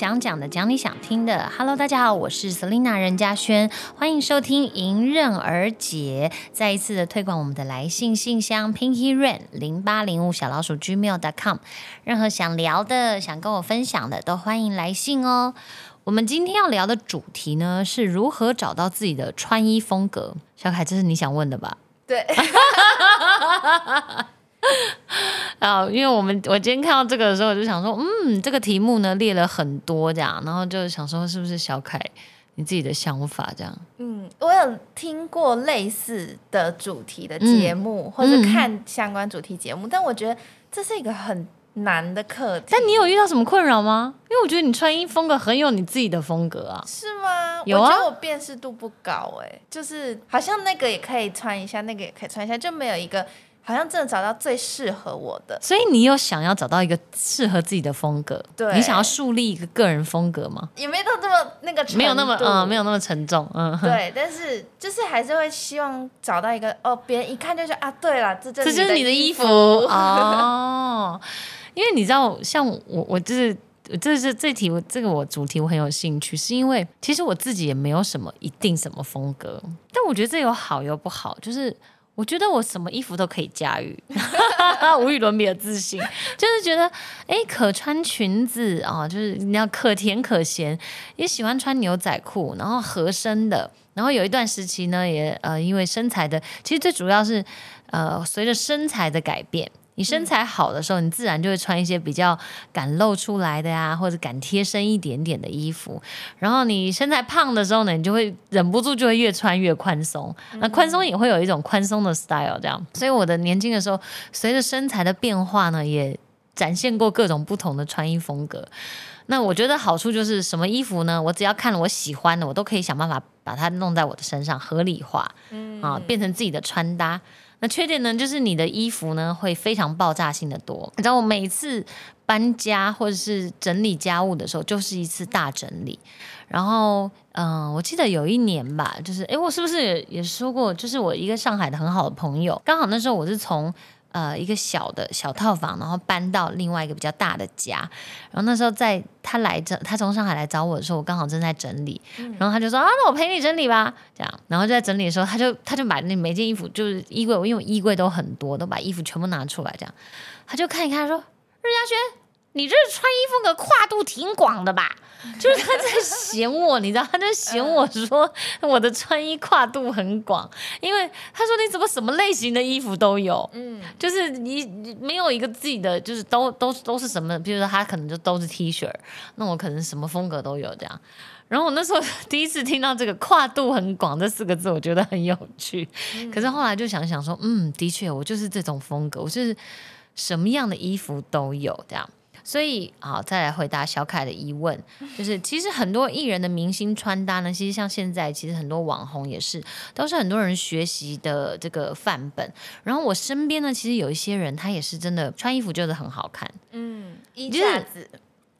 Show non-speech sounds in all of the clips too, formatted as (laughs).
想讲的，讲你想听的。Hello，大家好，我是 Selina 任嘉轩，欢迎收听迎刃而解，再一次的推广我们的来信信箱 Pinky Rain 零八零五小老鼠 Gmail.com，任何想聊的、想跟我分享的，都欢迎来信哦。我们今天要聊的主题呢，是如何找到自己的穿衣风格。小凯，这是你想问的吧？对，(laughs) (laughs) (laughs) (laughs) 啊，因为我们我今天看到这个的时候，我就想说，嗯，这个题目呢列了很多这样，然后就想说，是不是小凯你自己的想法这样？嗯，我有听过类似的主题的节目，或者看相关主题节目，但我觉得这是一个很难的课题。但你有遇到什么困扰吗？因为我觉得你穿衣风格很有你自己的风格啊。是吗？有啊我觉得我辨识度不高哎、就是好像那个也可以穿一下，那个也可以穿一下，就没有一个好像真的找到最适合我的。所以你有想要找到一个适合自己的风格？对你想要树立一个个人风格吗？也没到这么那个，没有那么嗯，没有那么沉重，嗯。对，但是就是还是会希望找到一个哦，别人一看就说啊，对了，这就这就是你的衣衣服哦。因为你知道，像我，我就是这是这题，这个我主题我很有兴趣，是因为其实我自己也没有什么一定什么风格，但我觉得这有好有不好，就是。我觉得我什么衣服都可以驾驭，(laughs) 无与伦比的自信，就是觉得哎，可穿裙子啊、就是你要可甜可咸，也喜欢穿牛仔裤，然后合身的，然后有一段时期呢，也呃因为身材的，其实最主要是呃随着身材的改变。你身材好的时候，你自然就会穿一些比较敢露出来的呀，或者敢贴身一点点的衣服。然后你身材胖的时候呢，你就会忍不住就会越穿越宽松。那宽松也会有一种宽松的 style 这样。所以我的年轻的时候，随着身材的变化呢，也展现过各种不同的穿衣风格。那我觉得好处就是什么衣服呢？我只要看了我喜欢的，我都可以想办法把它弄在我的身上，合理化，啊，变成自己的穿搭。那缺点呢，就是你的衣服呢会非常爆炸性的多。你知道我每次搬家或者是整理家务的时候，就是一次大整理。然后，嗯、我记得有一年吧，就是，诶，我是不是也也说过，就是我一个上海的很好的朋友，刚好那时候我是从呃一个小的小套房，然后搬到另外一个比较大的家。然后那时候在他来这，他从上海来找我的时候，我刚好正在整理，然后他就说啊，那我陪你整理吧，这样。然后就在整理的时候，他就他就把那每件衣服，就是衣柜，因为我衣柜都很多，都把衣服全部拿出来，这样。他就看一看，他说：“任嘉轩，你这穿衣风格跨度挺广的吧？” (laughs) 就是他在嫌我，你知道，他在嫌我说我的穿衣跨度很广，因为他说你怎么什么类型的衣服都有，嗯，就是你你没有一个自己的，就是都都都是什么，比如说他可能就都是 T 恤，那我可能什么风格都有这样。然后我那时候第一次听到这个“跨度很广”这四个字，我觉得很有趣。可是后来就想想说，嗯，的确，我就是这种风格，我就是什么样的衣服都有这样。所以，好，再来回答小凯的疑问，(laughs) 就是其实很多艺人的明星穿搭呢，其实像现在，其实很多网红也是，都是很多人学习的这个范本。然后我身边呢，其实有一些人，他也是真的穿衣服就是很好看，嗯，衣就是架子，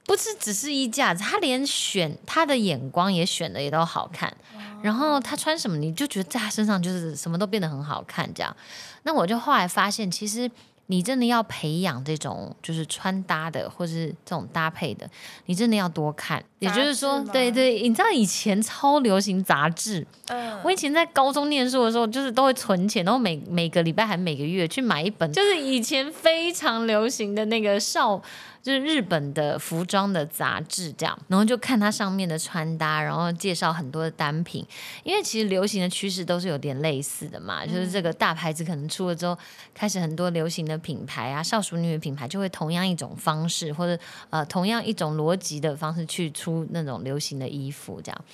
不是只是衣架子，他连选他的眼光也选的也都好看。然后他穿什么，你就觉得在他身上就是什么都变得很好看，这样。那我就后来发现，其实你真的要培养这种就是穿搭的，或是这种搭配的，你真的要多看。也就是说对对，你知道以前超流行杂志，嗯，我以前在高中念书的时候，就是都会存钱，然后每每个礼拜还每个月去买一本，就是以前非常流行的那个少，就是日本的服装的杂志，这样，然后就看它上面的穿搭，然后介绍很多的单品，因为其实流行的趋势都是有点类似的嘛，就是这个大牌子可能出了之后，开始很多流行的品牌啊，少数女的品牌就会同样一种方式，或者呃同样一种逻辑的方式去出那种流行的衣服，这样。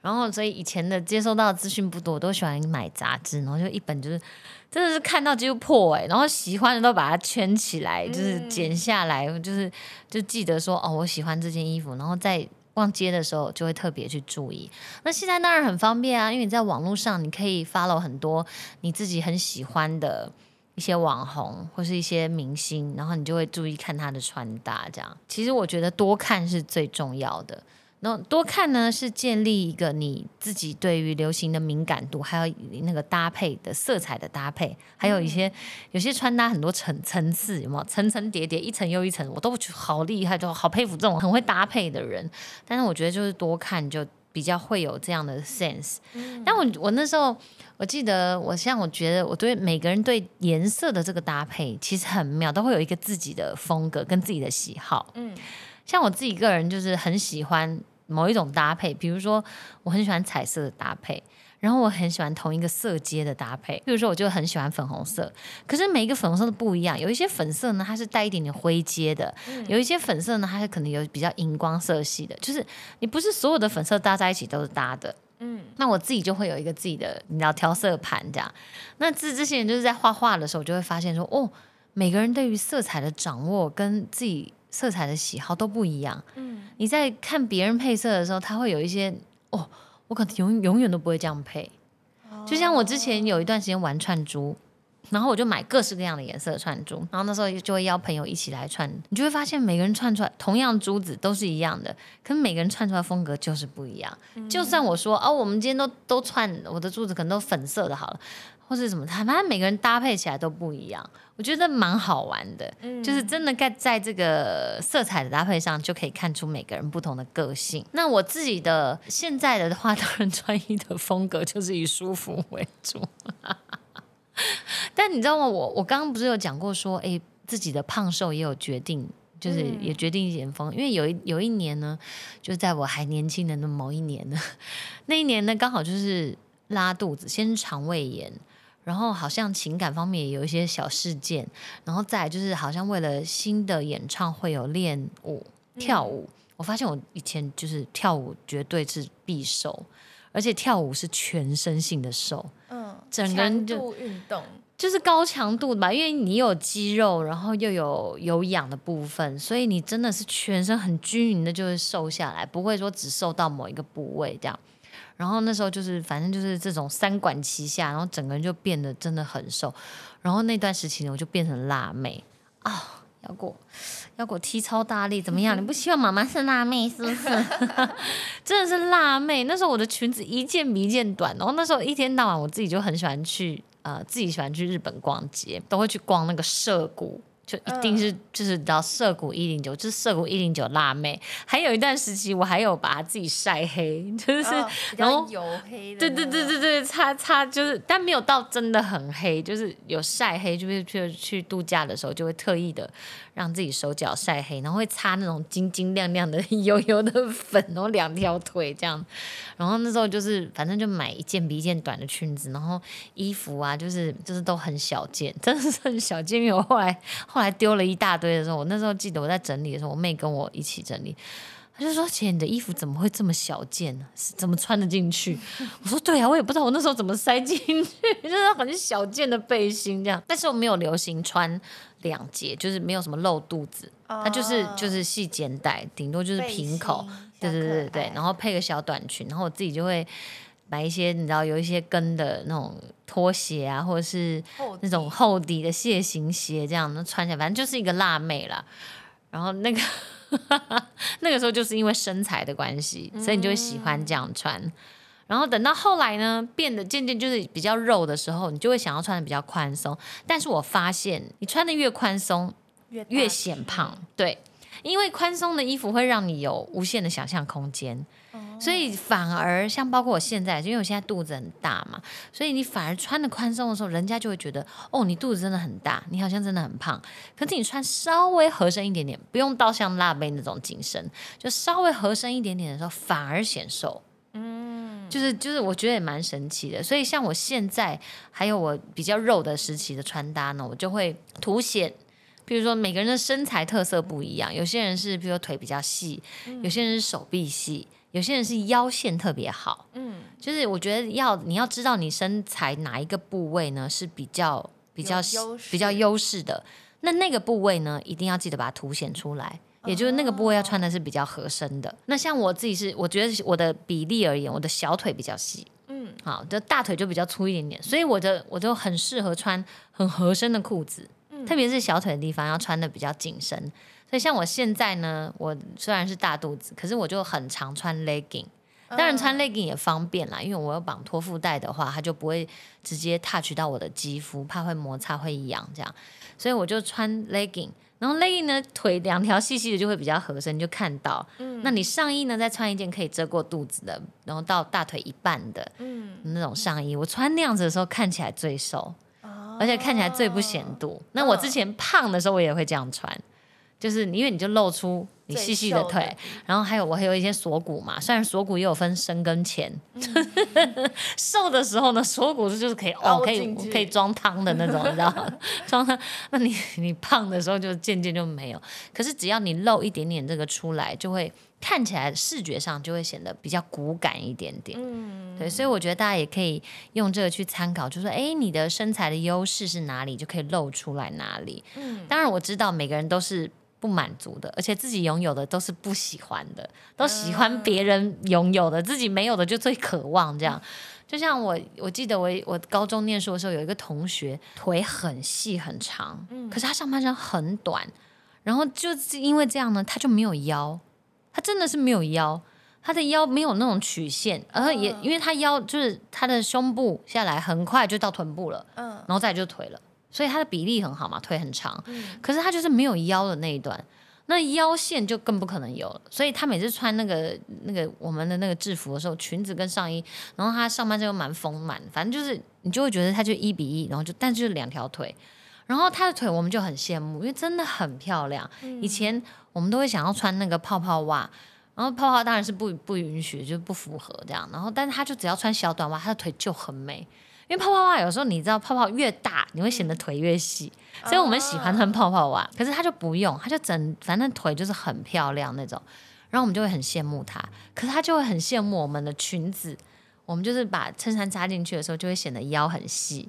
然后，所以以前的接收到资讯不多，我都喜欢买杂志，然后就一本就是真的是看到几乎破哎、然后喜欢的都把它圈起来，就是剪下来，就是就记得说哦，我喜欢这件衣服，然后在逛街的时候就会特别去注意。那现在当然很方便啊，因为你在网络上你可以 follow 很多你自己很喜欢的。一些网红或是一些明星，然后你就会注意看他的穿搭，这样。其实我觉得多看是最重要的。然后多看呢，是建立一个你自己对于流行的敏感度，还有那个搭配的色彩的搭配，还有一些有些穿搭很多层层次，有没有层层叠叠，一层又一层，我都觉得好厉害，就好佩服这种很会搭配的人。但是我觉得就是多看就比较会有这样的 sense。但我我那时候我记得，我像我觉得我对每个人对颜色的这个搭配其实很妙，都会有一个自己的风格跟自己的喜好。嗯。像我自己个人就是很喜欢某一种搭配，比如说我很喜欢彩色的搭配，然后我很喜欢同一个色阶的搭配。比如说我就很喜欢粉红色，可是每一个粉红色都不一样，有一些粉色呢它是带一点点灰阶的，有一些粉色呢它是可能有比较荧光色系的，就是你不是所有的粉色搭在一起都是搭的。嗯，那我自己就会有一个自己的你知道调色盘这样。那这这些人就是在画画的时候，就会发现说哦，每个人对于色彩的掌握跟自己。色彩的喜好都不一样。嗯，你在看别人配色的时候，他会有一些哦，我可能永永远都不会这样配。就像我之前有一段时间玩串珠，然后我就买各式各样的颜色的串珠，然后那时候就会邀朋友一起来串，你就会发现每个人串出来同样珠子都是一样的，可是每个人串出来风格就是不一样。就算我说哦，我们今天都都串我的珠子可能都粉色的，好了。或是什么，他反正每个人搭配起来都不一样，我觉得蛮好玩的。嗯，就是真的在在这个色彩的搭配上，就可以看出每个人不同的个性。那我自己的现在的话，当然穿衣的风格就是以舒服为主。(laughs) 但你知道吗？我我刚刚不是有讲过说，哎，自己的胖瘦也有决定，就是也决定减风。因为有一有一年呢，就在我还年轻的那某一年呢，(laughs) 那一年呢刚好就是拉肚子，先是肠胃炎。然后好像情感方面也有一些小事件，然后再就是好像为了新的演唱会有练舞跳舞，我发现我以前就是跳舞绝对是必瘦，而且跳舞是全身性的瘦，嗯，整个人就运动就是高强度吧，因为你有肌肉，然后又有有氧的部分，所以你真的是全身很均匀的就会瘦下来，不会说只瘦到某一个部位这样。然后那时候就是，反正就是这种三管齐下，然后整个人就变得真的很瘦。然后那段时期呢，我就变成辣妹啊，要给我要给我踢超大力，怎么样？你不希望妈妈是辣妹是不是？(laughs) 真的是辣妹。那时候我的裙子一件比一件短，然后那时候一天到晚我自己就很喜欢去呃，自己喜欢去日本逛街，都会去逛那个涩谷。就一定是就是到涩谷一零九，就是涩谷一零九辣妹。还有一段时期，我还有把自己晒黑，就是然后油黑的。对对对对对，擦擦就是，但没有到真的很黑，就是有晒黑，就是去去度假的时候就会特意的让自己手脚晒黑，然后会擦那种晶晶亮亮的 (laughs) 油油的粉，然后两条腿这样。然后那时候就是反正就买一件比一件短的裙子，然后衣服啊就是就是都很小件，真的是很小件。因为我后来。后来丢了一大堆的时候，我那时候记得我在整理的时候，我妹跟我一起整理，她就说：“姐，你的衣服怎么会这么小件呢？怎么穿得进去？” (laughs) 我说：“对啊，我也不知道我那时候怎么塞进去，就是很小件的背心这样。但是我没有流行穿两节，就是没有什么露肚子，它就是就是细肩带，顶多就是平口，对对对对对，然后配个小短裙，然后我自己就会。”买一些你知道有一些跟的那种拖鞋啊，或者是那种厚底的蟹形鞋，这样那穿起来反正就是一个辣妹啦。然后那个 (laughs) 那个时候就是因为身材的关系，所以你就会喜欢这样穿。然后等到后来呢，变得渐渐就是比较肉的时候，你就会想要穿的比较宽松。但是我发现你穿的越宽松，越越显胖。对，因为宽松的衣服会让你有无限的想象空间。所以反而像包括我现在，因为我现在肚子很大嘛，所以你反而穿的宽松的时候，人家就会觉得哦，你肚子真的很大，你好像真的很胖。可是你穿稍微合身一点点，不用到像辣妹那种紧身，就稍微合身一点点的时候，反而显瘦。嗯，就是就是，我觉得也蛮神奇的。所以像我现在还有我比较肉的时期的穿搭呢，我就会凸显。比如说每个人的身材特色不一样，有些人是比如说腿比较细，有些人是手臂细。有些人是腰线特别好，嗯，就是我觉得要你要知道你身材哪一个部位呢是比较比较比较优势的，那那个部位呢一定要记得把它凸显出来，也就是那个部位要穿的是比较合身的。那像我自己是，我觉得我的比例而言，我的小腿比较细，嗯，好，的大腿就比较粗一点点，所以我的我就很适合穿很合身的裤子，特别是小腿的地方要穿的比较紧身。所以像我现在呢，我虽然是大肚子，可是我就很常穿 legging。当然穿 legging 也方便啦，因为我有绑托腹带的话，它就不会直接 touch 到我的肌肤，怕会摩擦会痒这样。所以我就穿 legging，然后 legging 呢腿两条细细的就会比较合身，就看到。嗯。那你上衣呢再穿一件可以遮过肚子的，然后到大腿一半的，嗯，那种上衣，我穿那样子的时候看起来最瘦，而且看起来最不显肚。那我之前胖的时候我也会这样穿，就是因为你就露出。你细细的腿，然后还有我还有一些锁骨嘛，虽然锁骨也有分深跟浅，(laughs) 瘦的时候呢，锁骨是就是可以哦，可以可以装汤的那种，你知道吗？(laughs) 装汤。那你你胖的时候就渐渐就没有，可是只要你露一点点这个出来，就会看起来视觉上就会显得比较骨感一点点。嗯，对，所以我觉得大家也可以用这个去参考，就说哎，你的身材的优势是哪里，就可以露出来哪里。嗯，当然我知道每个人都是。不满足的，而且自己拥有的都是不喜欢的，都喜欢别人拥有的，自己没有的就最渴望这样。就像我，我记得我我高中念书的时候，有一个同学腿很细很长，嗯，可是他上半身很短，然后就是因为这样呢，他就没有腰，他真的是没有腰，他的腰没有那种曲线，而也因为他腰就是他的胸部下来很快就到臀部了，嗯，然后再就腿了。所以他的比例很好嘛，腿很长，可是他就是没有腰的那一段，那腰线就更不可能有了。所以他每次穿那个那个我们的那个制服的时候，裙子跟上衣，然后他上半身又蛮丰满，反正就是你就会觉得他就一比一，然后就但就是两条腿，然后她的腿我们就很羡慕，因为真的很漂亮。以前我们都会想要穿那个泡泡袜，然后泡泡当然是不不允许，就不符合这样。然后但是她就只要穿小短袜，她的腿就很美。因为泡泡袜有时候你知道，泡泡越大，你会显得腿越细，所以我们喜欢穿泡泡袜。可是她就不用，她就整反正腿就是很漂亮那种，然后我们就会很羡慕她。可是她就会很羡慕我们的裙子，我们就是把衬衫扎进去的时候，就会显得腰很细，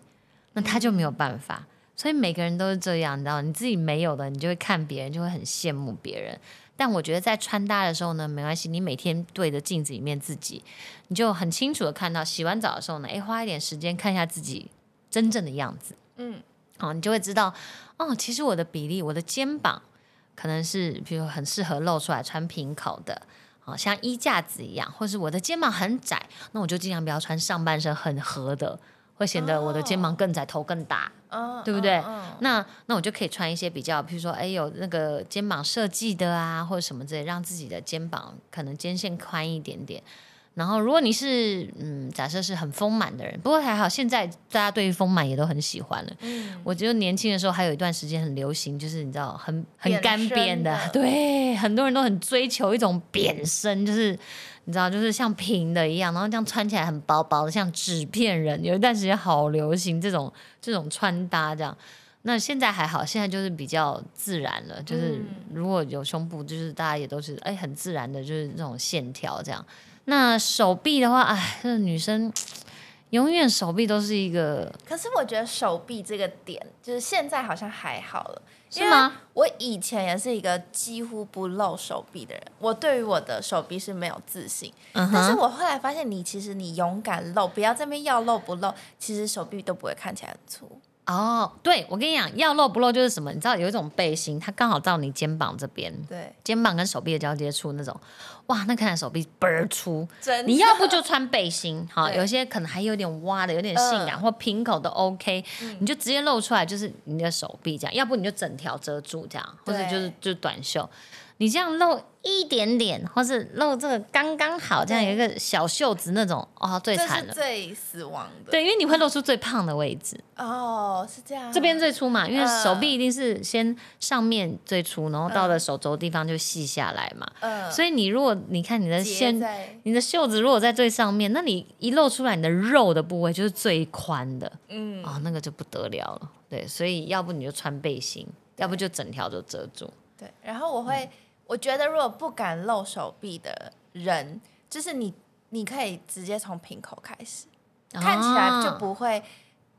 那她就没有办法。所以每个人都是这样，你知道，你自己没有的，你就会看别人，就会很羡慕别人。但我觉得在穿搭的时候呢，没关系，你每天对着镜子里面自己，你就很清楚的看到，洗完澡的时候呢，诶，花一点时间看一下自己真正的样子，嗯，好，你就会知道，哦，其实我的比例，我的肩膀可能是，比如很适合露出来穿平口的，好像衣架子一样，或是我的肩膀很窄，那我就尽量不要穿上半身很合的。会显得我的肩膀更窄，头更大，对不对？那那我就可以穿一些比较，比如说，哎，有那个肩膀设计的啊，或者什么之类，让自己的肩膀可能肩线宽一点点。然后，如果你是嗯，假设是很丰满的人，不过还好，现在大家对于丰满也都很喜欢了。嗯，我觉得年轻的时候还有一段时间很流行，就是你知道，很很干瘪的，对，很多人都很追求一种扁身，就是你知道，就是像平的一样，然后这样穿起来很薄薄的，像纸片人。有一段时间好流行这种这种穿搭，这样。那现在还好，现在就是比较自然了，就是如果有胸部，就是大家也都是哎很自然的，就是那种线条这样。那手臂的话，哎，这女生永远手臂都是一个。可是我觉得手臂这个点，就是现在好像还好了，是吗？我以前也是一个几乎不露手臂的人，我对于我的手臂是没有自信。嗯但是我后来发现，你其实你勇敢露，不要这边要露不露，其实手臂都不会看起来很粗。哦，对，我跟你讲，要露不露就是什么？你知道有一种背心，它刚好到你肩膀这边，对，肩膀跟手臂的交接处那种，哇，那看来手臂倍儿粗。你要不就穿背心，好，有些可能还有点挖的，有点性感或平口都 OK，你就直接露出来就是你的手臂这样，要不你就整条遮住这样，或者就是就短袖。你这样露一点点，或是露这个刚刚好，这样有一个小袖子那种，哦，最惨了，最死亡的。对，因为你会露出最胖的位置。哦，是这样。这边最粗嘛，因为手臂一定是先上面最粗，然后到了手肘地方就细下来嘛。嗯。所以你如果你看你的线，你的袖子如果在最上面，那你一露出来，你的肉的部位就是最宽的。嗯。哦，那个就不得了了。对，所以要不你就穿背心，要不就整条都遮住。对，然后我会。我觉得，如果不敢露手臂的人，就是你，你可以直接从瓶口开始，看起来就不会，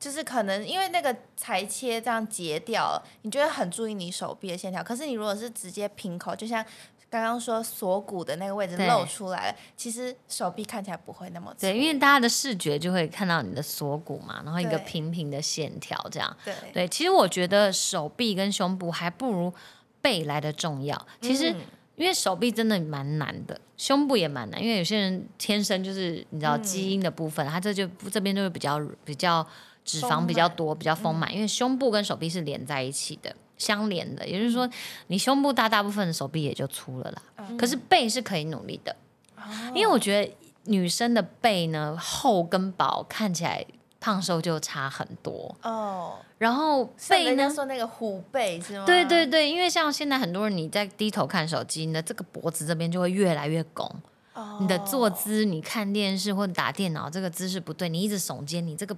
就是可能因为那个裁切这样截掉了，你觉得很注意你手臂的线条。可是你如果是直接瓶口，就像刚刚说锁骨的那个位置露出来了，其实手臂看起来不会那么对，因为大家的视觉就会看到你的锁骨嘛，然后一个平平的线条这样。对对，其实我觉得手臂跟胸部还不如。背来的重要。其实。嗯因为手臂真的蛮难的，胸部也蛮难，因为有些人天生就是你知道嗯。基因的部分，他这就这边就会比较比较脂肪比较多，比较丰满，因为胸部跟手臂是连在一起的，相连的，也就是说你胸部大，大部分的手臂也就粗了啦。嗯。可是背是可以努力的，哦。因为我觉得女生的背呢厚跟薄看起来胖瘦就差很多，哦，然后背呢。说那个虎背是吗？对对对，因为像现在很多人你在低头看手机，你的这个脖子这边就会越来越拱，哦，你的坐姿，你看电视或者打电脑这个姿势不对，你一直耸肩，你这个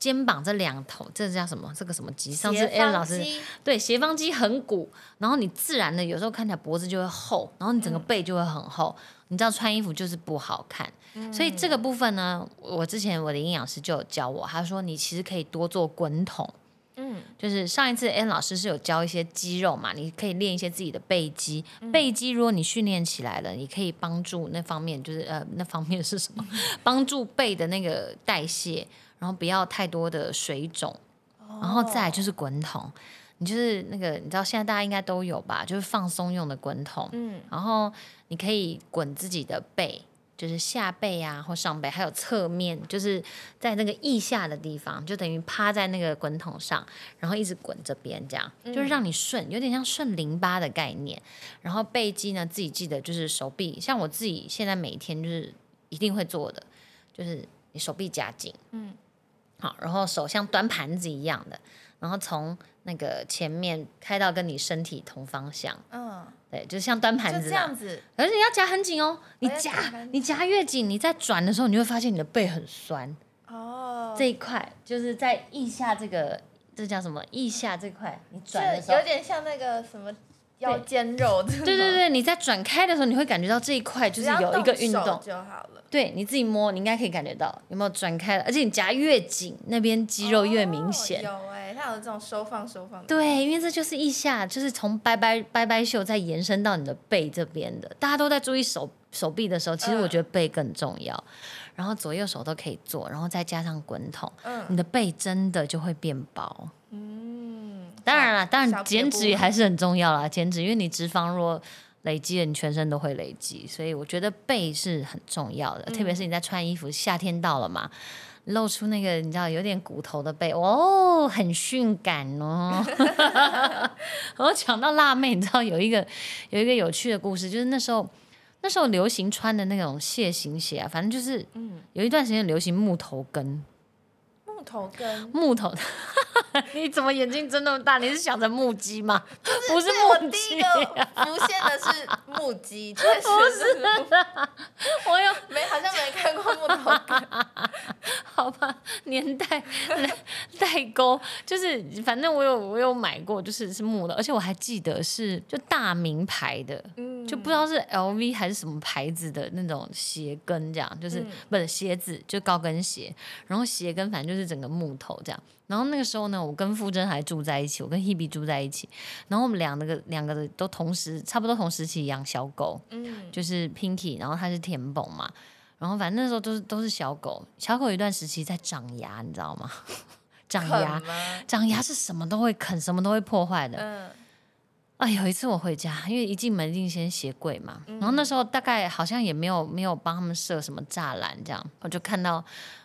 肩膀这两头，这叫什么？这个什么肌？上次斜 a l 老师对斜方肌很鼓，然后你自然的有时候看起来脖子就会厚，然后你嗯整个背就会很厚。你知道穿衣服就是不好看，所以这个部分呢，我之前我的营养师就有教我，他说你其实可以多做滚筒。嗯就是上一次 N 老师是有教一些肌肉嘛，你可以练一些自己的背肌。嗯背肌如果你训练起来了，你可以帮助那方面，就是呃那方面是什么？帮助背的那个代谢，然后不要太多的水肿，然后再来就是滚筒。你就是那个，你知道现在大家应该都有吧？就是放松用的滚筒，嗯然后你可以滚自己的背，就是下背啊或上背，还有侧面，就是在那个腋下的地方，就等于趴在那个滚筒上，然后一直滚这边，这样就是让你顺，有点像顺淋巴的概念。然后背肌呢，自己记得就是手臂，像我自己现在每天就是一定会做的，就是你手臂夹紧，嗯，好，然后手像端盘子一样的，然后从那个前面开到跟你身体同方向。嗯，对，就是像端盘就子啦这样子，而且你要夹很紧哦，你要夹你夹越紧，你在转的时候，你会发现你的背很酸。哦，这一块就是在腋下这个，这叫什么？腋下这块，你就转的时候有，点像那个什么腰间肉，对对对，对，你在转开的时候，你会感觉到这一块就是有一个运动。就好了，对，你自己摸，你应该可以感觉到有没有转开了，而且你夹越紧，那边肌肉越明显。哦有哎，它有这种收放收放，对，因为这就是腋下，就是从拜拜拜拜袖再延伸到你的背这边的。大家都在注意手手臂的时候，其实我嗯觉得背更重要。然后左右手都可以做，然后再加上滚筒，嗯你的背真的就会变薄。嗯，当然了，当然减脂也还是很重要啦。减脂，因为你脂肪若累积了，你全身都会累积，所以我觉得背是很重要的。特别是你在穿衣服，夏天到了嘛，露出那个你知道有点骨头的背，哦，很性感哦。(laughs) 然后讲到辣妹，你知道有一个有一个有趣的故事，就是那时候那时候流行穿的那种蟹形鞋啊，反正就是嗯，有一段时间流行木头跟。木头跟木头，(laughs) 你怎么眼睛睁那么大？你是想着木屐吗？不是我第木屐。一个浮现的是木屐，(laughs) 确实是 (laughs) 我有没好像没看过木头跟，好吧，年代代代沟，就是反正我有我有买过，就是是木的，而且我还记得是就大名牌的，嗯。就不知道是 LV 还是什么牌子的那种鞋跟，这样就是、嗯。不是鞋子，就高跟鞋，然后鞋跟反正就是整个木头这样。然后那个时候呢，我跟傅真还住在一起，我跟 Hebe 住在一起，然后我们两个两个都同时差不多同时期养小狗，嗯就是 Pinky，然后它是田蹦嘛，然后反正那时候都是都是小狗，小狗有一段时期在长牙，你知道吗？(laughs) 长牙？长牙是什么都会啃，什么都会破坏的。嗯啊，有一次我回家，因为一进门一定先鞋柜嘛，然后那时候大概好像也没有没有帮他们设什么栅栏，这样我就看到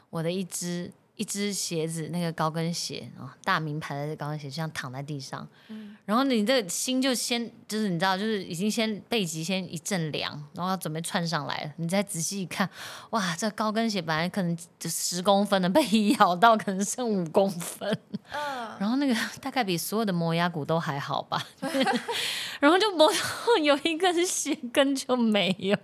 我的一只一只鞋子，那个高跟鞋啊，大名牌的高跟鞋，就这样躺在地上，然后你这个心就先就是你知道，就是已经先背脊先一阵凉，然后要准备窜上来了，你再仔细一看，哇，这高跟鞋本来可能就十公分的，(laughs) 被咬到可能剩五公分。嗯，然后那个大概比所有的磨牙骨都还好吧，(laughs) 然后就磨到有一根鞋跟就没有，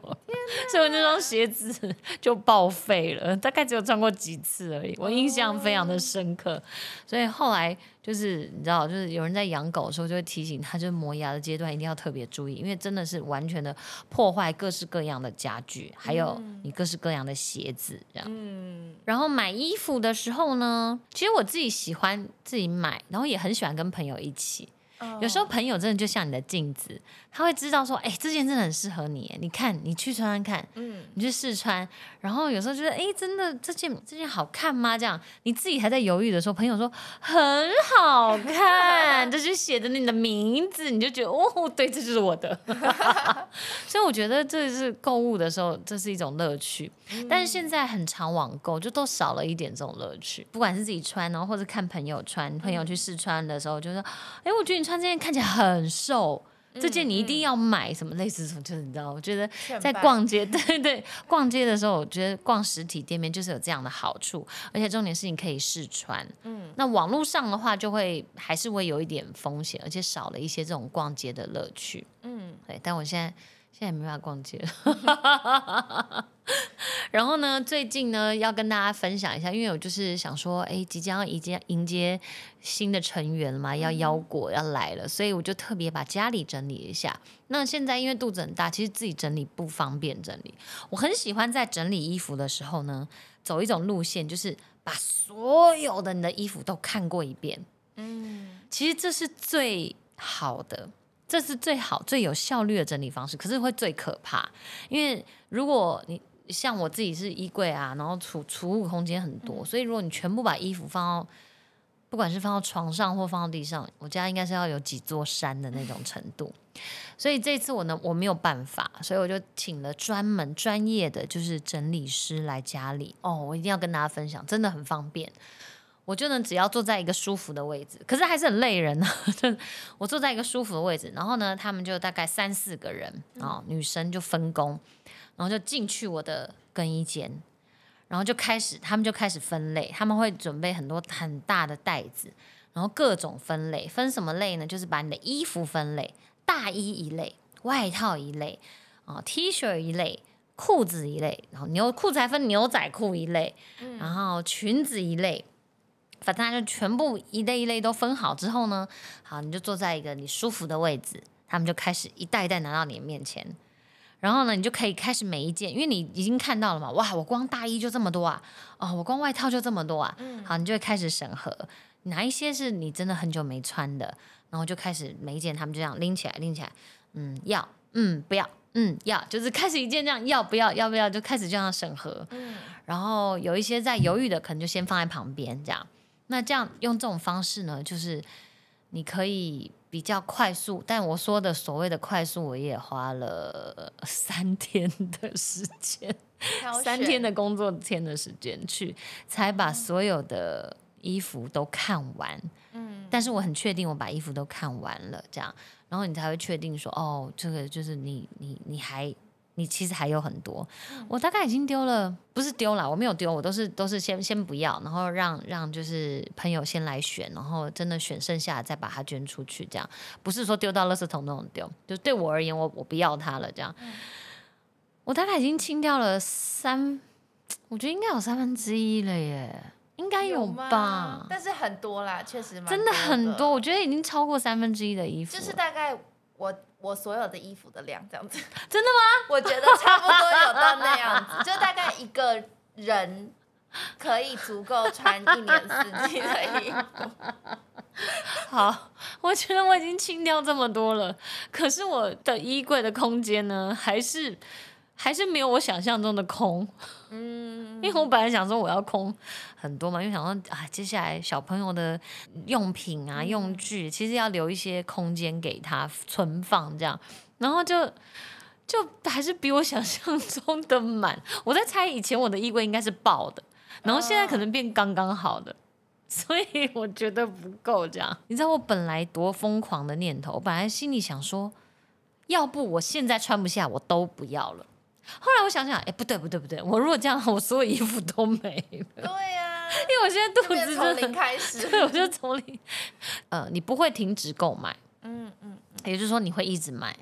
所以我那双鞋子就报废了，大概只有穿过几次而已，我印象非常的深刻。所以后来就是你知道，就是有人在养狗的时候就会提醒他，就是磨牙的阶段一定要特别注意，因为真的是完全的破坏各式各样的家具，还有你各式各样的鞋子这样。嗯然后买衣服的时候呢，其实我自己喜欢自己买，然后也很喜欢跟朋友一起。有时候朋友真的就像你的镜子，他会知道说，哎，这件真的很适合你，你看你去穿穿看，嗯，你去试穿，然后有时候觉得，哎，真的这件这件好看吗？这样你自己还在犹豫的时候，朋友说很好看，(laughs) 这就写着你的名字，你就觉得哦，对，这就是我的。(laughs) 所以我觉得这是购物的时候，这是一种乐趣。但是现在很常网购，就都少了一点这种乐趣。不管是自己穿，然后或者看朋友穿，朋友去试穿的时候，就说，哎，我觉得你穿这件看起来很瘦，这件你一定要买，什么类似什么，就是你知道，我觉得在逛街，(laughs) 对对，逛街的时候，我觉得逛实体店面就是有这样的好处，而且重点是你可以试穿。嗯，那网络上的话，就会还是会有一点风险，而且少了一些这种逛街的乐趣。嗯，对，但我现在。现在没办法逛街了，(laughs) 然后呢，最近呢要跟大家分享一下，因为我就是想说，哎，即将迎接迎接新的成员嘛，要腰果要来了，所以我就特别把家里整理一下。那现在因为肚子很大，其实自己整理不方便整理。我很喜欢在整理衣服的时候呢，走一种路线，就是把所有的你的衣服都看过一遍。嗯，其实这是最好的。这是最好、最有效率的整理方式，可是会最可怕，因为如果你像我自己是衣柜啊，然后储储物空间很多，所以如果你全部把衣服放到，不管是放到床上或放到地上，我家应该是要有几座山的那种程度。所以这次我呢，我没有办法，所以我就请了专门专业的就是整理师来家里哦，我一定要跟大家分享，真的很方便。我就能只要坐在一个舒服的位置，可是还是很累人呢。(laughs) 我坐在一个舒服的位置，然后呢，他们就大概三四个人啊，女生就分工，然后就进去我的更衣间，然后就开始，他们就开始分类，他们会准备很多很大的袋子，然后各种分类，分什么类呢？就是把你的衣服分类，大衣一类，外套一类，啊，T 恤一类，裤子一类，然后牛裤子还分牛仔裤一类，然后裙子一类。反正就全部一类一类都分好之后呢，好，你就坐在一个你舒服的位置，他们就开始一袋一袋拿到你的面前，然后呢，你就可以开始每一件，因为你已经看到了嘛，哇，我光大衣就这么多啊，哦，我光外套就这么多啊，好，你就会开始审核哪一些是你真的很久没穿的，然后就开始每一件他们就这样拎起来拎起来，嗯，要，嗯，不要，嗯，要，就是开始一件这样要不要要不要就开始这样审核，嗯，然后有一些在犹豫的，可能就先放在旁边这样。那这样用这种方式呢，就是你可以比较快速，但我说的所谓的快速，我也花了 (laughs) 三天的时间，三天的工作天的时间去，才把所有的衣服都看完。嗯，但是我很确定我把衣服都看完了，这样，然后你才会确定说，哦，这个就是你，你，你还。你其实还有很多，我大概已经丢了，不是丢了，我没有丢，我都是都是先先不要，然后让让就是朋友先来选，然后真的选剩下再把它捐出去，这样不是说丢到垃圾桶那种丢，就对我而言，我我不要它了，这样。我大概已经清掉了三，我觉得应该有三分之一了耶，应该有吧？但是很多啦，确实真的很多，我觉得已经超过三分之一的衣服，就是大概我。我所有的衣服的量这样子，(laughs) 真的吗？(laughs) 我觉得差不多有到那样子，就大概一个人可以足够穿一年四季的衣服。(laughs) 好，我觉得我已经清掉这么多了，可是我的衣柜的空间呢，还是。还是没有我想象中的空，嗯，因为我本来想说我要空很多嘛，因为想说啊，接下来小朋友的用品啊、用具，其实要留一些空间给他存放，这样，然后就就还是比我想象中的满。我在猜，以前我的衣柜应该是爆的，然后现在可能变刚刚好的，(laughs) 所以我觉得不够这样。你知道我本来多疯狂的念头，我本来心里想说，要不我现在穿不下，我都不要了。后来我想想，哎，不对不对不对，我如果这样，我所有衣服都没了。对呀，(laughs) 因为我现在肚子从零开始，对，我就从零。呃，你不会停止购买，嗯嗯，也就是说你会一直买。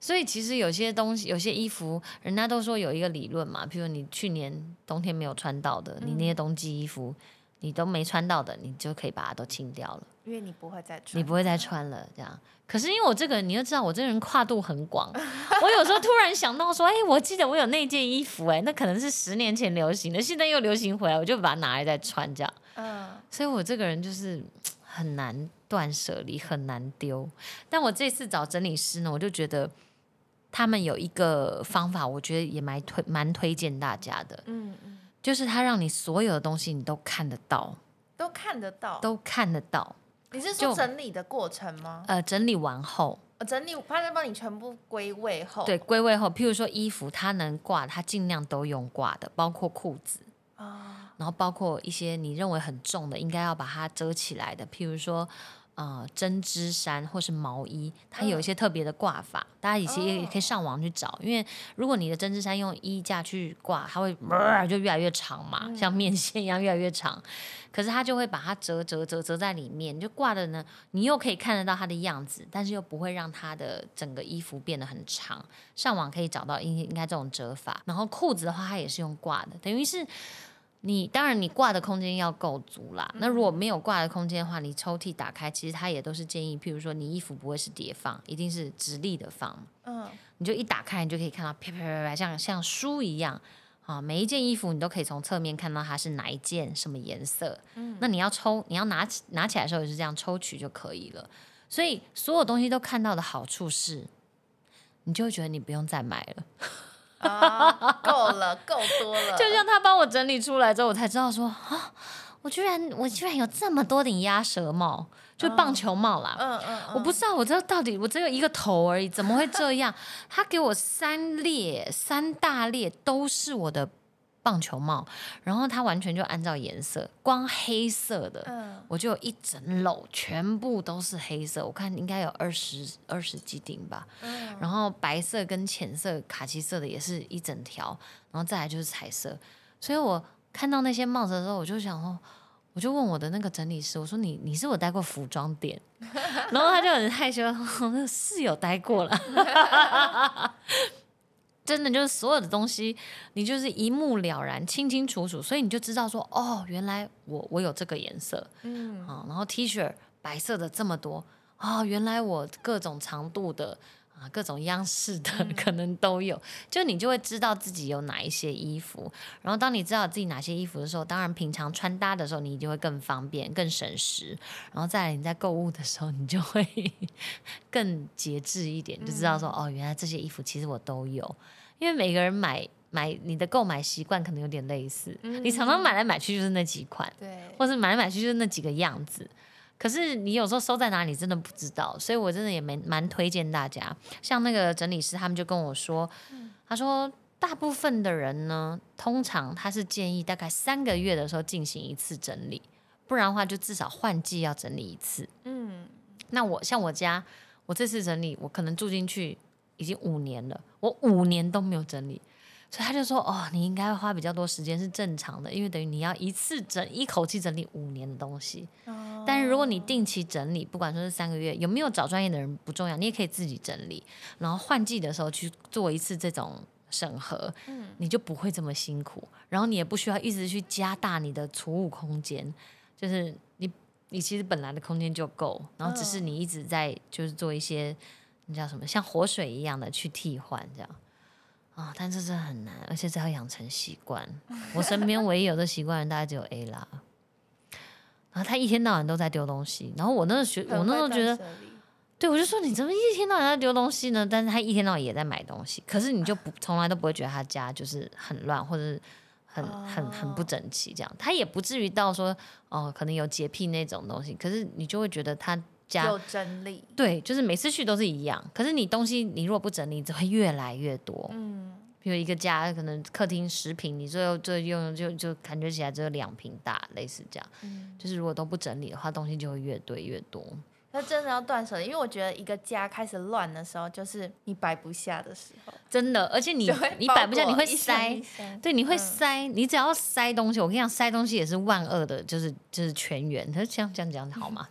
所以其实有些东西，有些衣服，人家都说有一个理论嘛，譬如你去年冬天没有穿到的，你那些冬季衣服。你都没穿到的，你就可以把它都清掉了，因为你不会再穿，你不会再穿了。这样，可是因为我这个，你要知道，我这个人跨度很广。(laughs) 我有时候突然想到说，哎，我记得我有那件衣服，哎，那可能是十年前流行的，现在又流行回来，我就把它拿来再穿，这样。嗯，所以我这个人就是很难断舍离，很难丢。但我这次找整理师呢，我就觉得他们有一个方法，我觉得也蛮推蛮推荐大家的。嗯嗯，就是他让你所有的东西你都看得到，都看得到，都看得到。你是说整理的过程吗？呃，整理完后，整理他在帮你全部归位后，对，归位后，譬如说衣服，它能挂，它尽量都用挂的，包括裤子啊，然后包括一些你认为很重的，应该要把它遮起来的，譬如说。呃，针织衫或是毛衣，它有一些特别的挂法，大家以前也可以上网去找。因为如果你的针织衫用衣架去挂，它会就越来越长嘛，像面线一样越来越长。可是它就会把它折折折折在里面，就挂的呢，你又可以看得到它的样子，但是又不会让它的整个衣服变得很长。上网可以找到应应该这种折法。然后裤子的话，它也是用挂的，等于是。你当然，你挂的空间要够足啦。那如果没有挂的空间的话，你抽屉打开，其实它也都是建议，譬如说你衣服不会是叠放，一定是直立的放。嗯，你就一打开，你就可以看到啪啪啪啪，像像书一样啊。每一件衣服你都可以从侧面看到它是哪一件什么颜色。嗯，那你要抽，你要拿起拿起来的时候也是这样抽取就可以了。所以所有东西都看到的好处是，你就会觉得你不用再买了。啊，够了，够多了。就像他帮我整理出来之后，我才知道说啊，我居然我居然有这么多顶鸭舌帽，就棒球帽啦。嗯嗯，我不知道我这到底我只有一个头而已，怎么会这样？(laughs) 他给我三列，三大列都是我的。棒球帽，然后它完全就按照颜色，光黑色的，嗯，我就有一整篓，全部都是黑色，我看应该有二十二十几顶吧，嗯，然后白色跟浅色、卡其色的也是一整条，然后再来就是彩色，所以我看到那些帽子的时候，我就想说，我就问我的那个整理师，我说你你是我待过服装店，(laughs) 然后他就很害羞，(laughs) 是有待过了。(laughs) 真的就是所有的东西，你就是一目了然、清清楚楚，所以你就知道说，哦，原来我我有这个颜色，嗯，啊，然后 T 恤白色的这么多，哦，原来我各种长度的。啊，各种样式的 (laughs) 可能都有，就你就会知道自己有哪一些衣服。然后当你知道自己哪些衣服的时候，当然平常穿搭的时候你就会更方便、更省时。然后再来你在购物的时候，你就会 (laughs) 更节制一点，就知道说哦，原来这些衣服其实我都有。因为每个人买买你的购买习惯可能有点类似，你常常买来买去就是那几款，对，或是买来买去就是那几个样子。可是你有时候收在哪里真的不知道，所以我真的也没蛮推荐大家。像那个整理师他们就跟我说，他说大部分的人呢，通常他是建议大概三个月的时候进行一次整理，不然的话就至少换季要整理一次。嗯，那我像我家，我这次整理，我可能住进去已经五年了，我五年都没有整理。所以他就说：“哦，你应该花比较多时间是正常的，因为等于你要一次整一口气整理五年的东西。但是如果你定期整理，不管说是三个月，有没有找专业的人不重要，你也可以自己整理。然后换季的时候去做一次这种审核，嗯，你就不会这么辛苦。然后你也不需要一直去加大你的储物空间，就是你你其实本来的空间就够，然后只是你一直在就是做一些那叫什么像活水一样的去替换这样。”啊，但这是很难，而且这要养成习惯。我身边唯一有这习惯大概只有 A 啦。然后他一天到晚都在丢东西，然后我那时候学，我那时候觉得，对我就说你怎么一天到晚在丢东西呢？但是他一天到晚也在买东西，可是你就不 (laughs) 从来都不会觉得他家就是很乱或者是很很很不整齐这样。他也不至于到说哦，可能有洁癖那种东西，可是你就会觉得他。有整理，对，就是每次去都是一样。可是你东西，你如果不整理，只会越来越多。嗯，比如一个家可能客厅十平，你最后最用就就感觉起来只有两平大，类似这样。嗯，就是如果都不整理的话，东西就会越堆越多。那真的要断舍离，因为我觉得一个家开始乱的时候，就是你摆不下的时候。真的，而且你你摆不下，你会塞，对，你会塞。你只要塞东西，我跟你讲，塞东西也是万恶的，就是就是全员。(laughs) 他这样这样讲好吗？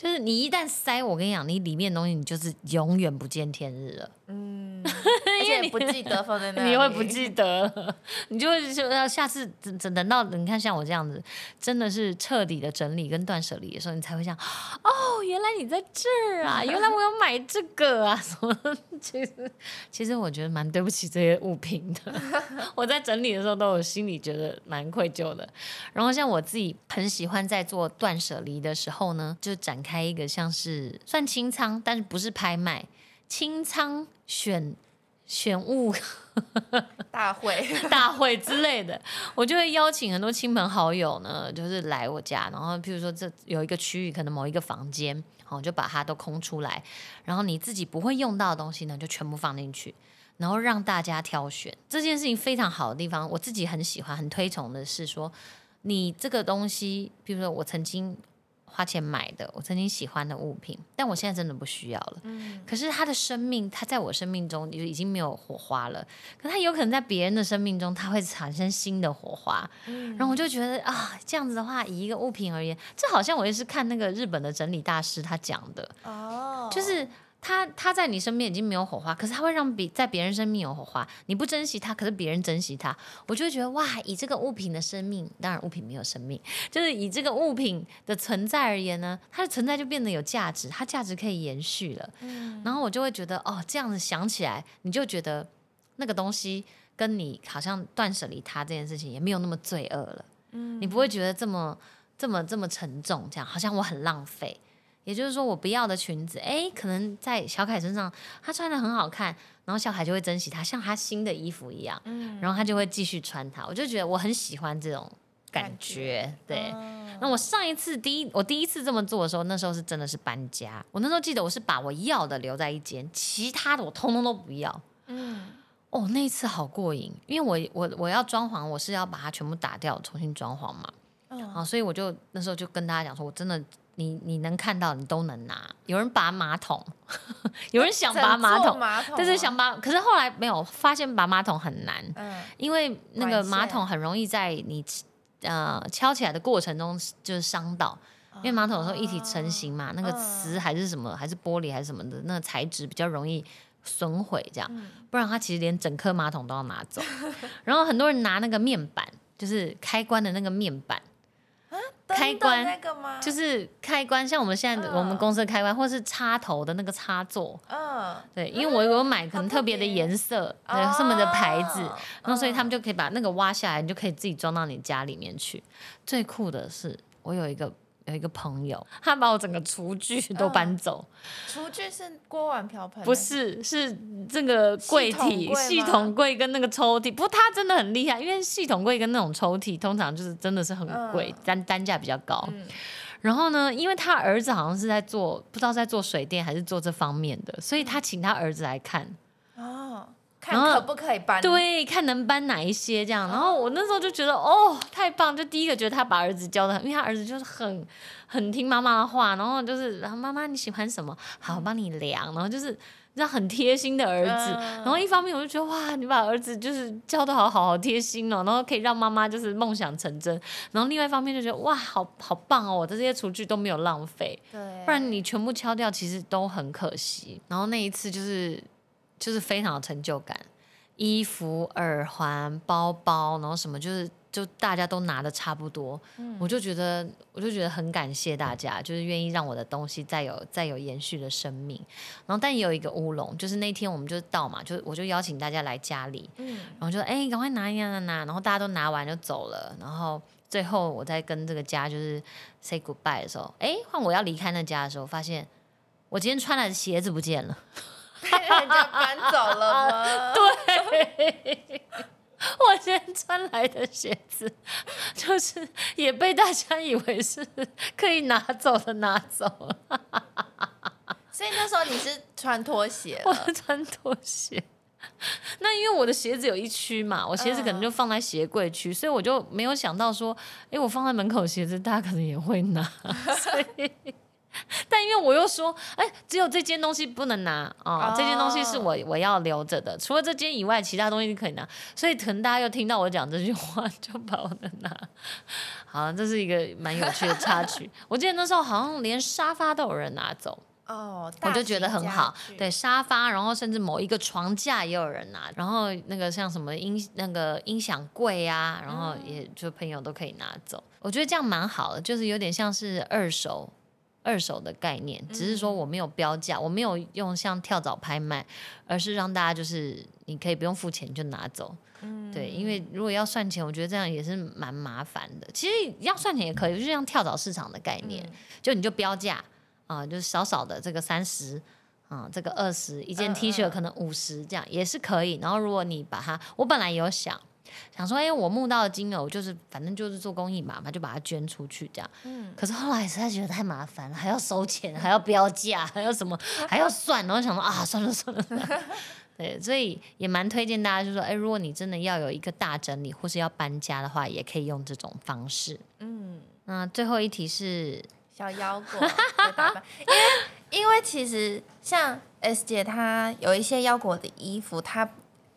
就是你一旦塞，我跟你讲，你里面的东西你就是永远不见天日了。嗯，而且不记得放在那里，你会不记得，(laughs) 你就会说要下次等等等到你看像我这样子，真的是彻底的整理跟断舍离的时候，你才会想，哦，原来你在这儿啊，(laughs) 原来我有买这个啊，(laughs) 什么？其实其实我觉得蛮对不起这些物品的，我在整理的时候都有心里觉得蛮愧疚的。然后像我自己很喜欢在做断舍离的时候呢，就展开一个像是算清仓，但是不是拍卖。清仓选选物 (laughs) 大会 (laughs) 大会之类的，我就会邀请很多亲朋好友呢，就是来我家，然后譬如说这有一个区域，可能某一个房间，好就把它都空出来，然后你自己不会用到的东西呢，就全部放进去，然后让大家挑选。这件事情非常好的地方，我自己很喜欢、很推崇的是说，你这个东西，比如说我曾经。花钱买的，我曾经喜欢的物品，但我现在真的不需要了。嗯，可是他的生命，他在我生命中就已经没有火花了。可他有可能在别人的生命中，他会产生新的火花。嗯，然后我就觉得啊，这样子的话，以一个物品而言，这好像我也是看那个日本的整理大师他讲的。哦，就是。他他在你身边已经没有火花，可是他会让比在别人生命有火花。你不珍惜他，可是别人珍惜他，我就会觉得哇，以这个物品的生命，当然物品没有生命，就是以这个物品的存在而言呢，它的存在就变得有价值，它价值可以延续了。嗯，然后我就会觉得哦，这样子想起来，你就觉得那个东西跟你好像断舍离它这件事情也没有那么罪恶了。嗯，你不会觉得这么这么这么沉重，这样好像我很浪费。也就是说，我不要的裙子，哎，可能在小凯身上，他穿的很好看，然后小凯就会珍惜它，像他新的衣服一样，嗯，然后他就会继续穿它。我就觉得我很喜欢这种感觉，对。那我上一次第一，我第一次这么做的时候，那时候是真的是搬家。我那时候记得我是把我要的留在一间，其他的我通通都不要。嗯，哦，那一次好过瘾，因为我我我要装潢，我是要把它全部打掉，重新装潢嘛。嗯，好，所以我就那时候就跟大家讲说，我真的。你你能看到，你都能拿。有人拔马桶，(laughs) 有人想拔马桶，但是想拔，可是后来没有发现拔马桶很难，嗯，因为那个马桶很容易在你呃敲起来的过程中就是伤到，因为马桶有时候一体成型嘛，那个瓷还是什么，还是玻璃还是什么的，那个材质比较容易损毁，这样，不然它其实连整颗马桶都要拿走。(laughs) 然后很多人拿那个面板，就是开关的那个面板。开关那个吗？就是开关，像我们现在我们公司的开关，或是插头的那个插座。嗯，对，因为我有买可能特别的颜色，对，什么的牌子，然后所以他们就可以把那个挖下来，你就可以自己装到你家里面去。最酷的是，我有一个。有一个朋友，(laughs) 他把我整个厨具都搬走。厨具是锅碗瓢盆？不是，是这个柜体、系统柜跟那个抽屉。不过他真的很厉害，因为系统柜跟那种抽屉通常就是真的是很贵，单单价比较高。然后呢，因为他儿子好像是在做，不知道在做水电还是做这方面的，所以他请他儿子来看。哦。看可不可以搬？对，看能搬哪一些这样。然后我那时候就觉得，哦，太棒！就第一个觉得他把儿子教的，因为他儿子就是很很听妈妈的话，然后就是，然后妈妈你喜欢什么，好帮你量，然后就是这样很贴心的儿子。然后一方面我就觉得，哇，你把儿子就是教的好好好贴心哦，然后可以让妈妈就是梦想成真。然后另外一方面就觉得，哇，好好棒哦，我的这些厨具都没有浪费，对，不然你全部敲掉，其实都很可惜。然后那一次就是。就是非常有成就感，衣服、耳环、包包，然后什么，就是就大家都拿的差不多，我就觉得，我就觉得很感谢大家，就是愿意让我的东西再有再有延续的生命。然后，但也有一个乌龙，就是那天我们就到嘛，就我就邀请大家来家里，然后就哎，赶快拿一拿拿，然后大家都拿完就走了。然后最后我在跟这个家就是 say goodbye 的时候，哎，换我要离开那家的时候，发现我今天穿来的鞋子不见了。人家搬走了吗？(laughs) 对，(laughs) 我今天穿来的鞋子，就是也被大家以为是可以拿走的拿走了。(laughs) 所以那时候你是穿拖鞋，我穿拖鞋。那因为我的鞋子有一区嘛，我鞋子可能就放在鞋柜区，所以我就没有想到说，哎，我放在门口鞋子，大家可能也会拿。所以。(laughs) 但因为我又说，哎，只有这件东西不能拿啊，这件东西是我我要留着的，除了这件以外，其他东西可以拿。所以可能大家又听到我讲这句话，就把我的拿。(laughs) 好，这是一个蛮有趣的插曲。(laughs) 我记得那时候好像连沙发都有人拿走。哦，我就觉得很好对，沙发，然后甚至某一个床架也有人拿，然后那个像什么音那个音响柜啊，然后也就朋友都可以拿走。我觉得这样蛮好的，就是有点像是二手。二手的概念，只是说我没有标价，我没有用像跳蚤拍卖，而是让大家就是你可以不用付钱就拿走。嗯对，因为如果要算钱，我觉得这样也是蛮麻烦的。其实要算钱也可以，就像跳蚤市场的概念，嗯就你就标价啊、就是少少的这个三十啊，这个二十，一件嗯 T 恤嗯可能五十这样也是可以。然后如果你把它，我本来有想想说，哎、我募到的金额，我就是反正就是做公益嘛，嘛就把它捐出去这样。嗯可是后来实在觉得太麻烦了，还要收钱，还要标价，还要什么，还要算，然后想说啊，算了算了。算了 (laughs) 对，所以也蛮推荐大家，就是说，哎，如果你真的要有一个大整理，或是要搬家的话，也可以用这种方式。嗯，那最后一题是，小腰果因为因为其实像 S 姐她有一些腰果的衣服，她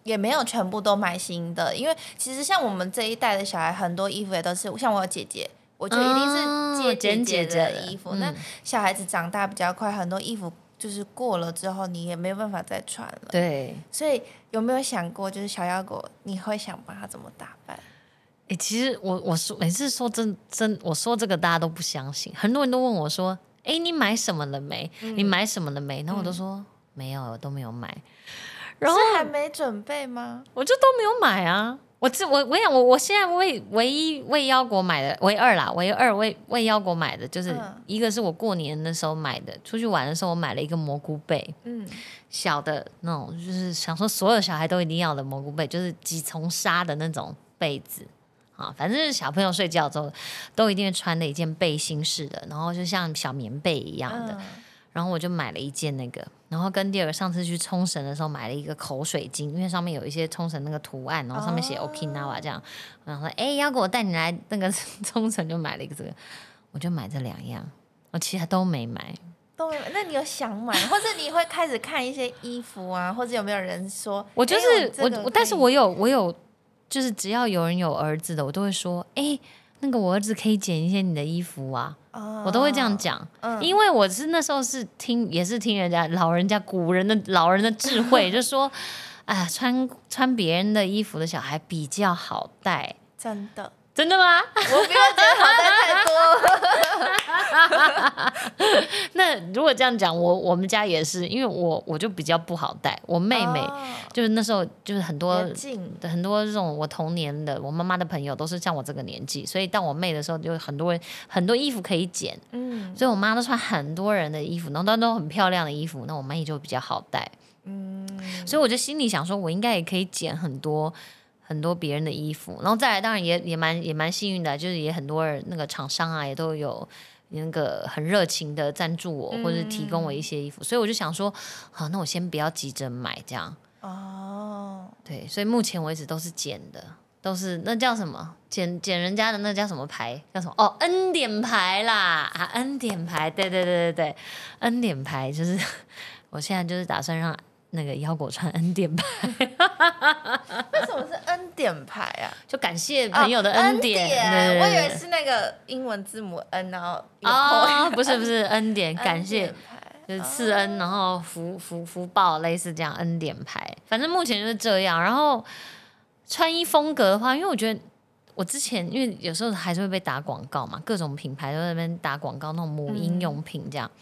也没有全部都买新的，因为其实像我们这一代的小孩，很多衣服也都是像我有姐姐。我觉得一定哦是姐姐姐姐的的衣服，嗯那小孩子长大比较快，很多衣服就是过了之后你也没有办法再穿了。对，所以有没有想过，就是小妖狗，你会想把它怎么打扮？哎，其实我我说每次说真真，我说这个大家都不相信，很多人都问我说，哎，你买什么了没？嗯你买什么了没？然后我都说、没有，我都没有买。然后是还没准备吗？我就都没有买啊。我这我我想我我现在为唯一为腰果买的唯二啦，唯二为为腰果买的就是、嗯一个是我过年的时候买的，出去玩的时候我买了一个蘑菇被，嗯，小的那种，就是想说所有小孩都一定要的蘑菇被，就是几层纱的那种被子。啊，反正是小朋友睡觉之后都一定会穿的一件背心式的，然后就像小棉被一样的，嗯然后我就买了一件那个，然后跟第二个上次去冲绳的时候买了一个口水巾，因为上面有一些冲绳那个图案，然后上面写哦。Okinawa 这样，然后说哎，要给我带你来那个 (laughs) 冲绳，就买了一个这个，我就买这两样，我其他都没买。都没买那你有想买，或者你会开始看一些衣服啊，或者有没有人说，我就哎是我但是我有我有，就是只要有人有儿子的，我都会说，哎，那个我儿子可以剪一些你的衣服啊，哦我都会这样，讲。嗯。因为我是那时候是听，也是听人家老人家古人的老人的智慧，(laughs) 就说，哎呀，穿穿别人的衣服的小孩比较好带，真的，真的吗？我不要觉得好带太多，(laughs) 那如果这样讲，我我们家也是，因为我我就比较不好带，我妹妹、哦。就是那时候就是很多很多这种我童年的我妈妈的朋友都是像我这个年纪，所以到我妹的时候，就很多人很多衣服可以剪，嗯。所以我妈都穿很多人的衣服，然后都都很漂亮的衣服，那我妹就比较好带。嗯，所以我就心里想说，我应该也可以剪很多很多别人的衣服，然后再来，当然也也蛮也蛮幸运的，就是也很多人那个厂商啊，也都有那个很热情的赞助我，或者提供我一些衣服，所以我就想说，好，那我先不要急着买这样，哦，对，所以目前为止都是捡的。都是那叫什么捡捡人家的那叫什么牌？叫什么？哦，恩典牌啦啊，恩典牌，对对对对对，恩典牌就是 (laughs) 我现在就是打算让那个腰果穿恩典牌。为什么是恩典牌啊？(laughs) 就感谢朋友的恩典。我以为是那个英文字母 N，然后有哦，不是不是恩典，感恩谢就是赐恩，然后福福福报，类似这样恩典牌。反正目前就是这样。然后穿衣风格的话，因为我觉得我之前因为有时候还是会被打广告嘛，各种品牌都在那边打广告，那种母婴用品这样。然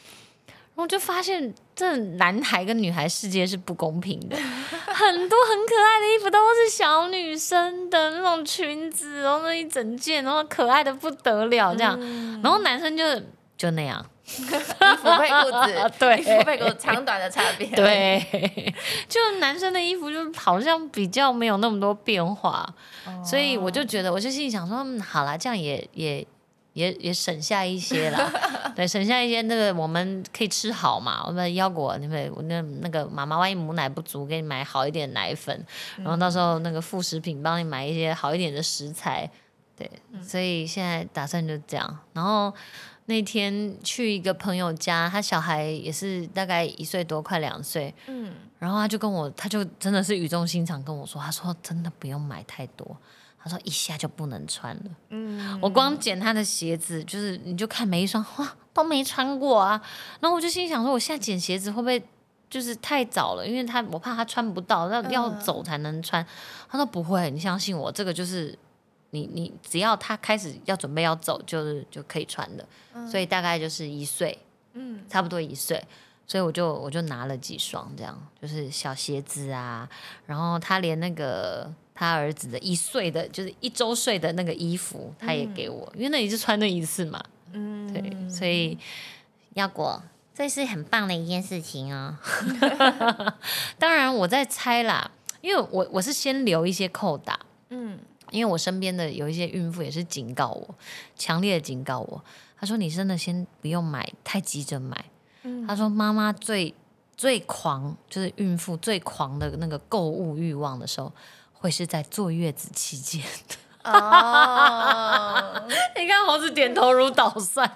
后我就发现，这男孩跟女孩世界是不公平的，(laughs) 很多很可爱的衣服都是小女生的那种裙子，然后那一整件，然后可爱的不得了这样。然后男生就就那样，衣服配裤子，(laughs) 对。衣服配裤子长短的差别，，对，就男生的衣服就好像比较没有那么多变化，哦。所以我就觉得，我就心里想说，嗯，好啦，这样也也也也省下一些啦，(laughs) 对，省下一些那个我们可以吃好嘛，我们腰果，你们那那个妈妈万一母奶不足，给你买好一点奶粉，然后到时候那个副食品帮你买一些好一点的食材，对，所以现在打算就这样，然后。那天去一个朋友家，他小孩也是大概一岁多，快两岁，嗯，然后他就跟我，他就真的是语重心长跟我说，他说真的不用买太多，他说一下就不能穿了。嗯，我光捡他的鞋子，就是你就看每一双哇都没穿过啊。然后我就心想说，我现在捡鞋子会不会就是太早了？因为他我怕他穿不到，要要走才能穿。他说不会，你相信我，这个就是你你只要他开始要准备要走，就是就可以穿的。所以大概就是一岁，嗯，差不多一岁。所以我就我就拿了几双这样，就是小鞋子啊，然后他连那个他儿子的一岁的，就是一周岁的那个衣服，他也给我，因为那也是穿那一次嘛。嗯，对，所以要果这是很棒的一件事情啊。(laughs) 当然我在猜啦，因为我我是先留一些扣打，嗯，因为我身边的有一些孕妇也是警告我，强烈的警告我，他说你真的先不用买，太急着买。他说：“妈妈最最狂，就是孕妇最狂的那个购物欲望的时候，会是在坐月子期间。”哦，(laughs) 你看猴子点头如捣蒜，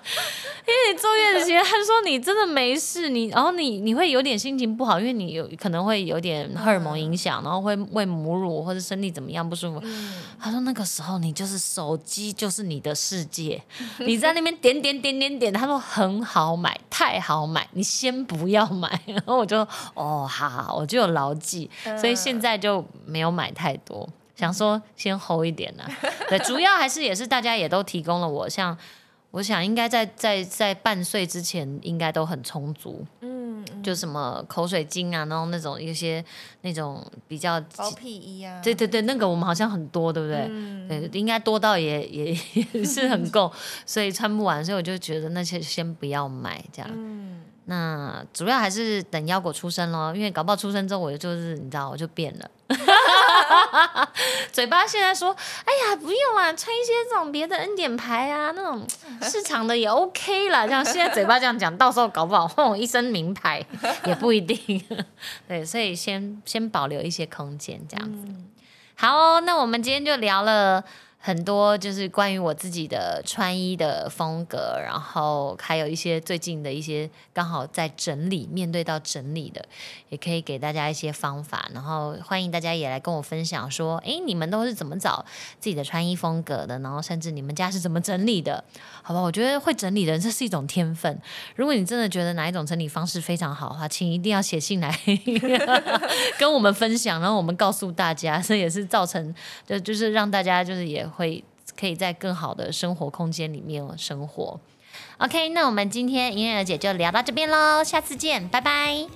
因为你坐月子期间，他说你真的没事，你然后你你会有点心情不好，因为你有可能会有点荷尔蒙影响，然后会喂母乳或者身体怎么样不舒服。他说那个时候你就是手机就是你的世界，(laughs) 你在那边点点点点点，他说很好买，太好买，你先不要买。(laughs) 然后我就哦，好好，我就有牢记，所以现在就没有买太多。想说先 hold 一点呢，(laughs) 对，主要还是也是大家也都提供了我，像我想应该在在在半岁之前应该都很充足，嗯，就什么口水巾啊，然后那种一些那种比较包屁衣啊，对对对，那个我们好像很多，对不对？对，应该多到也也也是很够，所以穿不完，所以我就觉得那些先不要买这样。嗯，那主要还是等腰果出生咯，因为搞不好出生之后我就是你知道我就变了。(laughs) 嘴巴现在说：“哎呀，不用啦，穿一些这种别的恩典牌啊，那种市场的也 OK 啦。这样现在嘴巴这样讲，到时候搞不好换我一身名牌也不一定。(laughs) 对，所以先先保留一些空间，这样子。好，那我们今天就聊了。”很多就是关于我自己的穿衣的风格，然后还有一些最近的一些刚好在整理，面对到整理的，也可以给大家一些方法。然后欢迎大家也来跟我分享，说，哎，你们都是怎么找自己的穿衣风格的？然后甚至你们家是怎么整理的？好吧，我觉得会整理的人这是一种天分。如果你真的觉得哪一种整理方式非常好的话，请一定要写信来 (laughs) 跟我们分享，然后我们告诉大家，这也是造成就就是让大家就是也。会可以在更好的生活空间里面生活。Ok 那我们今天音乐姐就聊到这边喽下次见拜拜。